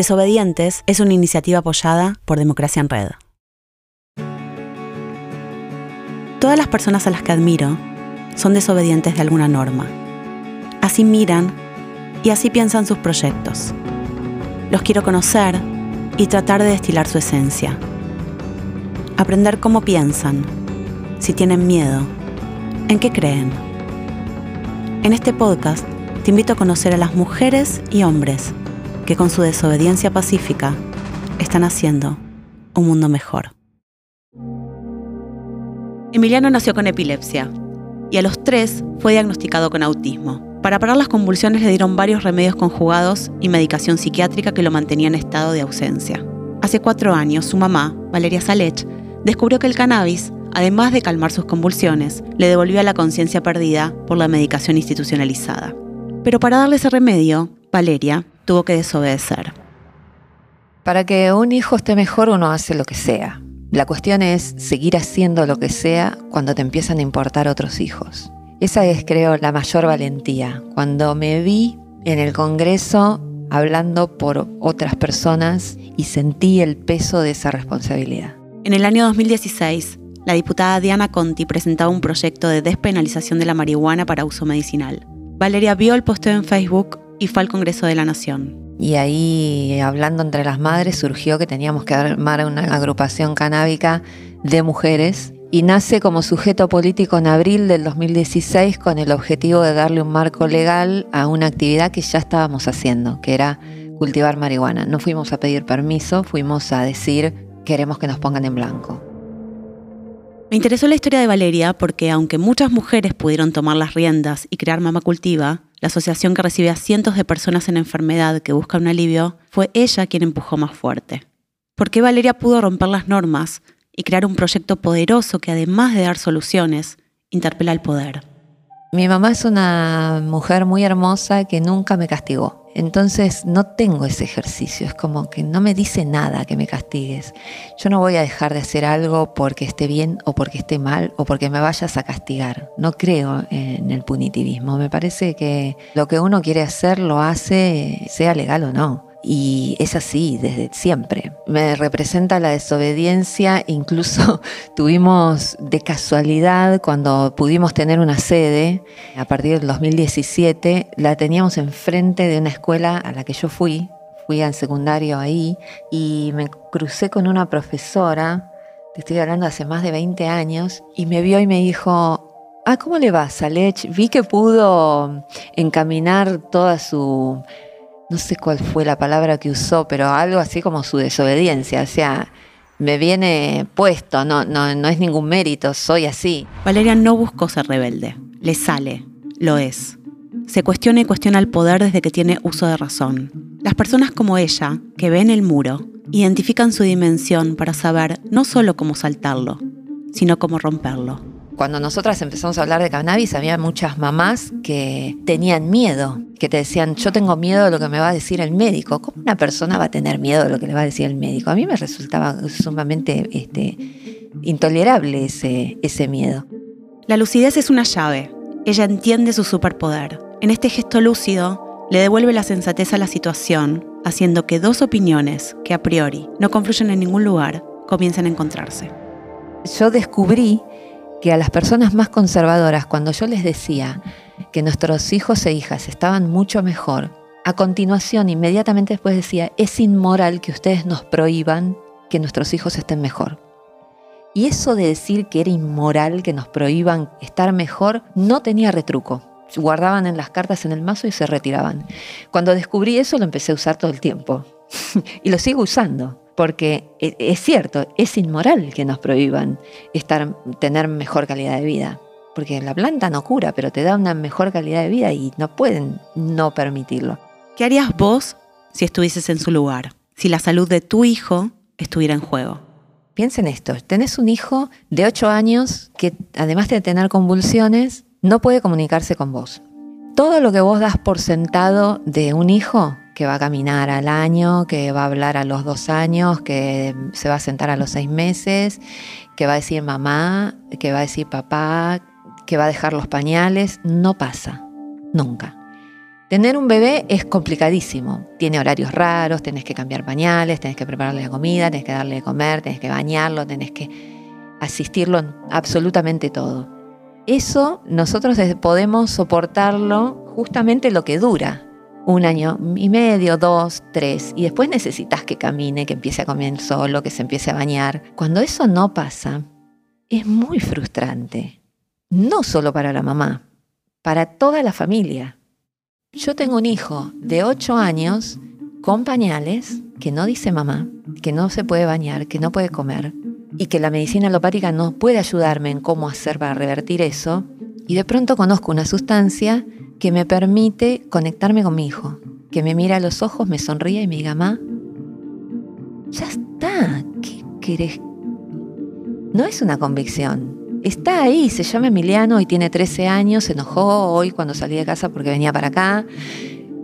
Desobedientes es una iniciativa apoyada por Democracia en Red. Todas las personas a las que admiro son desobedientes de alguna norma. Así miran y así piensan sus proyectos. Los quiero conocer y tratar de destilar su esencia. Aprender cómo piensan, si tienen miedo, en qué creen. En este podcast te invito a conocer a las mujeres y hombres que con su desobediencia pacífica están haciendo un mundo mejor. Emiliano nació con epilepsia y a los tres fue diagnosticado con autismo. Para parar las convulsiones le dieron varios remedios conjugados y medicación psiquiátrica que lo mantenía en estado de ausencia. Hace cuatro años, su mamá, Valeria Salech, descubrió que el cannabis, además de calmar sus convulsiones, le devolvía la conciencia perdida por la medicación institucionalizada. Pero para darle ese remedio, Valeria tuvo que desobedecer. Para que un hijo esté mejor uno hace lo que sea. La cuestión es seguir haciendo lo que sea cuando te empiezan a importar otros hijos. Esa es, creo, la mayor valentía. Cuando me vi en el Congreso hablando por otras personas y sentí el peso de esa responsabilidad. En el año 2016, la diputada Diana Conti presentaba un proyecto de despenalización de la marihuana para uso medicinal. Valeria vio el posteo en Facebook y fue al Congreso de la Nación. Y ahí, hablando entre las madres, surgió que teníamos que armar una agrupación canábica de mujeres y nace como sujeto político en abril del 2016 con el objetivo de darle un marco legal a una actividad que ya estábamos haciendo, que era cultivar marihuana. No fuimos a pedir permiso, fuimos a decir queremos que nos pongan en blanco. Me interesó la historia de Valeria porque aunque muchas mujeres pudieron tomar las riendas y crear Mama Cultiva, la asociación que recibe a cientos de personas en enfermedad que buscan un alivio, fue ella quien empujó más fuerte. ¿Por qué Valeria pudo romper las normas y crear un proyecto poderoso que además de dar soluciones, interpela al poder? Mi mamá es una mujer muy hermosa que nunca me castigó. Entonces no tengo ese ejercicio, es como que no me dice nada que me castigues. Yo no voy a dejar de hacer algo porque esté bien o porque esté mal o porque me vayas a castigar. No creo en el punitivismo, me parece que lo que uno quiere hacer lo hace sea legal o no. Y es así desde siempre. Me representa la desobediencia, incluso tuvimos de casualidad cuando pudimos tener una sede, a partir del 2017, la teníamos enfrente de una escuela a la que yo fui, fui al secundario ahí, y me crucé con una profesora, te estoy hablando hace más de 20 años, y me vio y me dijo, Ah, ¿cómo le va, Salech? Vi que pudo encaminar toda su no sé cuál fue la palabra que usó, pero algo así como su desobediencia, o sea, me viene puesto, no, no, no es ningún mérito, soy así. Valeria no buscó ser rebelde, le sale, lo es. Se cuestiona y cuestiona el poder desde que tiene uso de razón. Las personas como ella, que ven el muro, identifican su dimensión para saber no solo cómo saltarlo, sino cómo romperlo cuando nosotras empezamos a hablar de cannabis, había muchas mamás que tenían miedo, que te decían, yo tengo miedo de lo que me va a decir el médico. ¿Cómo una persona va a tener miedo de lo que le va a decir el médico? A mí me resultaba sumamente este, intolerable ese, ese miedo. La lucidez es una llave. Ella entiende su superpoder. En este gesto lúcido, le devuelve la sensatez a la situación, haciendo que dos opiniones que a priori no confluyen en ningún lugar comiencen a encontrarse. Yo descubrí que a las personas más conservadoras, cuando yo les decía que nuestros hijos e hijas estaban mucho mejor, a continuación, inmediatamente después decía, es inmoral que ustedes nos prohíban que nuestros hijos estén mejor. Y eso de decir que era inmoral que nos prohíban estar mejor no tenía retruco. Guardaban en las cartas en el mazo y se retiraban. Cuando descubrí eso lo empecé a usar todo el tiempo. y lo sigo usando porque e, es cierto, es inmoral que nos prohíban estar, tener mejor calidad de vida, porque la planta no cura, pero te da una mejor calidad de vida y no pueden no permitirlo. ¿Qué harías vos si estuvieses en su lugar? Si la salud de tu hijo estuviera en juego. Piensa en esto, tenés un hijo de 8 años que además de tener convulsiones, no puede comunicarse con vos. Todo lo que vos das por sentado de un hijo que va a caminar al año, que va a hablar a los dos años, que se va a sentar a los seis meses, que va a decir mamá, que va a decir papá, que va a dejar los pañales, no pasa, nunca. Tener un bebé es complicadísimo. Tiene horarios raros, tenés que cambiar pañales, tenés que prepararle la comida, tenés que darle de comer, tenés que bañarlo, tenés que asistirlo en absolutamente todo. Eso nosotros podemos soportarlo justamente lo que dura. Un año y medio, dos, tres. Y después necesitas que camine, que empiece a comer solo, que se empiece a bañar. Cuando eso no pasa, es muy frustrante. No solo para la mamá, para toda la familia. Yo tengo un hijo de 8 años con pañales que no dice mamá, que no se puede bañar, que no puede comer y que la medicina alopática no puede ayudarme en cómo hacer para revertir eso. Y de pronto conozco una sustancia que me permite conectarme con mi hijo, que me mira a los ojos, me sonríe y me diga, mamá, ya está, ¿qué querés? No es una convicción, está ahí, se llama Emiliano y tiene 13 años, se enojó hoy cuando salí de casa porque venía para acá,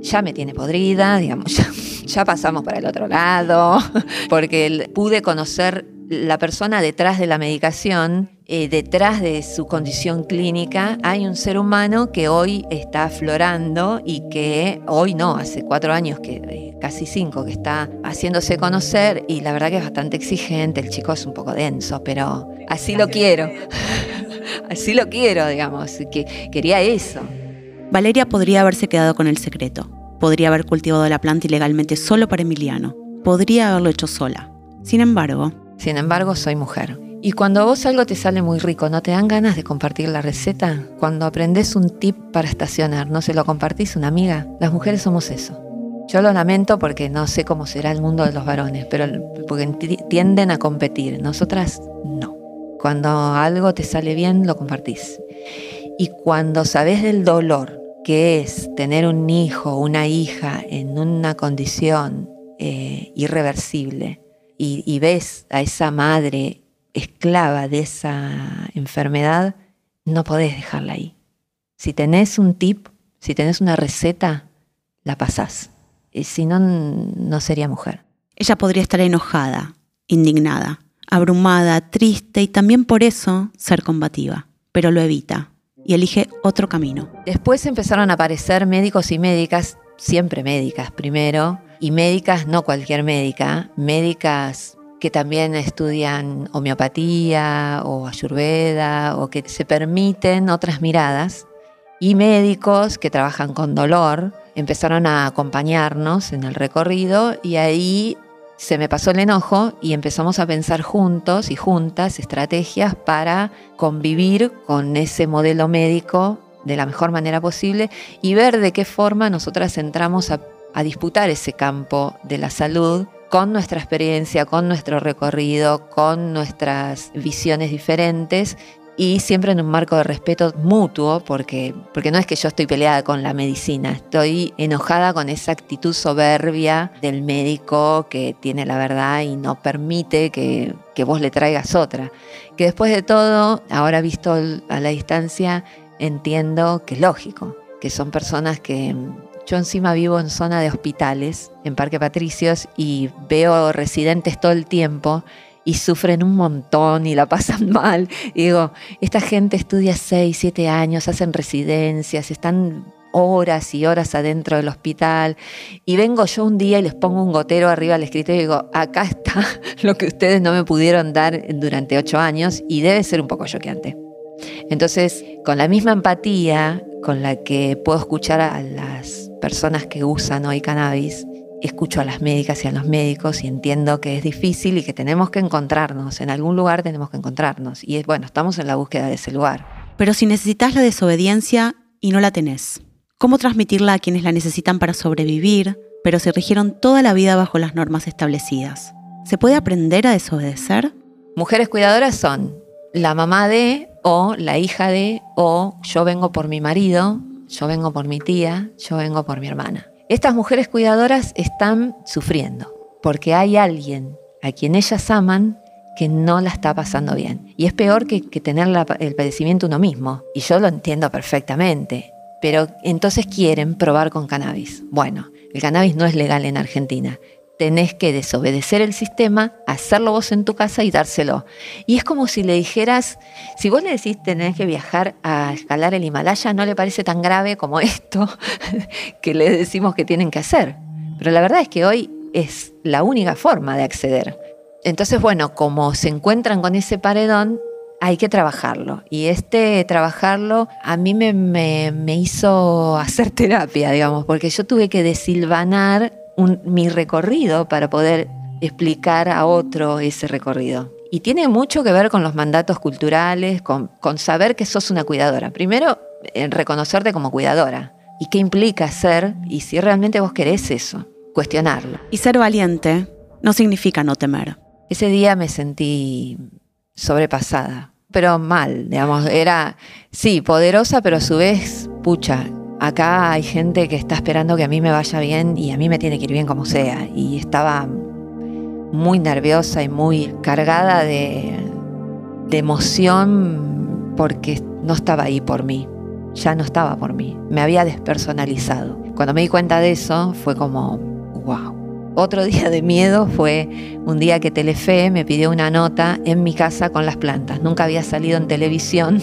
ya me tiene podrida, digamos, ya, pasamos para el otro lado, porque pude conocer la persona detrás de la medicación, eh, detrás de su condición clínica, hay un ser humano que hoy está aflorando y que hoy no, hace cuatro años, que eh, casi cinco, que está haciéndose conocer y la verdad que es bastante exigente, el chico es un poco denso, pero así lo quiero, así lo quiero, digamos, que quería eso. Valeria podría haberse quedado con el secreto, podría haber cultivado la planta ilegalmente solo para Emiliano, podría haberlo hecho sola. Sin embargo, sin embargo, soy mujer. Y cuando vos algo te sale muy rico, ¿no te dan ganas de compartir la receta? Cuando aprendes un tip para estacionar, ¿no se lo compartís a una amiga? Las mujeres somos eso. Yo lo lamento porque no sé cómo será el mundo de los varones, pero porque tienden a competir. Nosotras no. Cuando algo te sale bien, lo compartís. Y cuando sabes del dolor que es tener un hijo una hija en una condición eh, irreversible, y, ves a esa madre esclava de esa enfermedad, no podés dejarla ahí. Si tenés un tip, si tenés una receta, la pasás. Y si no, no sería mujer. Ella podría estar enojada, indignada, abrumada, triste y también por eso ser combativa, pero lo evita y elige otro camino. Después empezaron a aparecer médicos y médicas, siempre médicas primero, y médicas, no cualquier médica, médicas que también estudian homeopatía o ayurveda o que se permiten otras miradas. Y médicos que trabajan con dolor empezaron a acompañarnos en el recorrido y ahí se me pasó el enojo y empezamos a pensar juntos y juntas estrategias para convivir con ese modelo médico de la mejor manera posible y ver de qué forma nosotras entramos a a disputar ese campo de la salud con nuestra experiencia, con nuestro recorrido, con nuestras visiones diferentes y siempre en un marco de respeto mutuo, porque, porque no es que yo estoy peleada con la medicina, estoy enojada con esa actitud soberbia del médico que tiene la verdad y no permite que, que vos le traigas otra. Que después de todo, ahora visto a la distancia, entiendo que es lógico, que son personas que yo encima vivo en zona de hospitales, en Parque Patricios, y veo residentes todo el tiempo y sufren un montón y la pasan mal. Y digo, esta gente estudia 6, 7 años, hacen residencias, están horas y horas adentro del hospital y vengo yo un día y les pongo un gotero arriba al escritorio y digo, acá está lo que ustedes no me pudieron dar durante ocho años y debe ser un poco choqueante. Entonces, con la misma empatía con la que puedo escuchar a las personas que usan hoy cannabis, escucho a las médicas y a los médicos y entiendo que es difícil y que tenemos que encontrarnos, en algún lugar tenemos que encontrarnos. Y bueno, estamos en la búsqueda de ese lugar. Pero si necesitas la desobediencia y no la tenés, ¿cómo transmitirla a quienes la necesitan para sobrevivir, pero se rigieron toda la vida bajo las normas establecidas? ¿Se puede aprender a desobedecer? Mujeres cuidadoras son la mamá de o la hija de, o yo vengo por mi marido, yo vengo por mi tía, yo vengo por mi hermana. Estas mujeres cuidadoras están sufriendo porque hay alguien a quien ellas aman que no la está pasando bien. Y es peor que, tener el padecimiento uno mismo. Y yo lo entiendo perfectamente. Pero entonces quieren probar con cannabis. Bueno, el cannabis no es legal en Argentina. Tenés que desobedecer el sistema, hacerlo vos en tu casa y dárselo. Y es como si le dijeras, si vos le decís tenés que viajar a escalar el Himalaya, no le parece tan grave como esto que le decimos que tienen que hacer. Pero la verdad es que hoy es la única forma de acceder. Entonces, bueno, como se encuentran con ese paredón, hay que trabajarlo. Y este trabajarlo a mí me, me, hizo hacer terapia, digamos, porque yo tuve que desilvanar mi recorrido para poder explicar a otro ese recorrido. Y tiene mucho que ver con los mandatos culturales, con, con saber que sos una cuidadora. Primero, en reconocerte como cuidadora. ¿Y qué implica ser? Y si realmente vos querés eso, cuestionarlo. Y ser valiente no significa no temer. Ese día me sentí sobrepasada, pero mal, digamos, era, sí, poderosa, pero a su vez, pucha, acá hay gente que está esperando que a mí me vaya bien y a mí me tiene que ir bien como sea. Y estaba muy nerviosa y muy cargada de, emoción porque no estaba ahí por mí, ya no estaba por mí, me había despersonalizado. Cuando me di cuenta de eso fue como. Otro día de miedo fue un día que Telefe me pidió una nota en mi casa con las plantas. Nunca había salido en televisión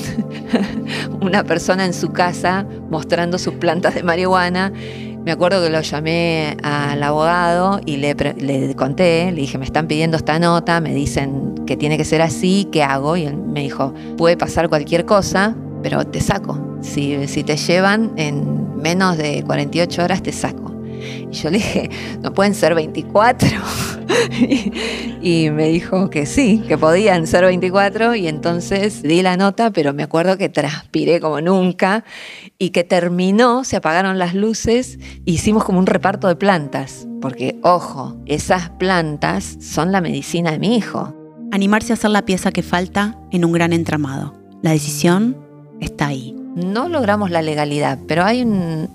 una persona en su casa mostrando sus plantas de marihuana. Me acuerdo que lo llamé al abogado y le, conté, le dije, me están pidiendo esta nota, me dicen que tiene que ser así, ¿qué hago? Y él me dijo, puede pasar cualquier cosa, pero te saco. Si te llevan en menos de 48 horas, te saco. Y yo le dije, no pueden ser 24. y, me dijo que sí, que podían ser 24 y entonces di la nota, pero me acuerdo que transpiré como nunca y que terminó, se apagaron las luces, hicimos como un reparto de plantas, porque ojo, esas plantas son la medicina de mi hijo. Animarse a hacer la pieza que falta en un gran entramado. La decisión está ahí. No logramos la legalidad, pero hay un,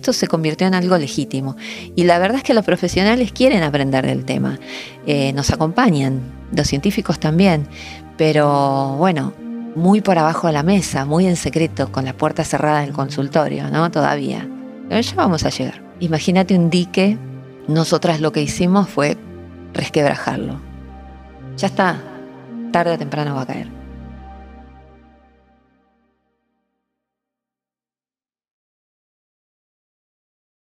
esto se convirtió en algo legítimo. Y la verdad es que los profesionales quieren aprender del tema, eh, nos acompañan, los científicos también, pero bueno, muy por abajo de la mesa, muy en secreto, con la puerta cerrada del consultorio, ¿no? Todavía. Pero ya vamos a llegar. Imagínate un dique, nosotras lo que hicimos fue resquebrajarlo. Ya está, tarde o temprano va a caer.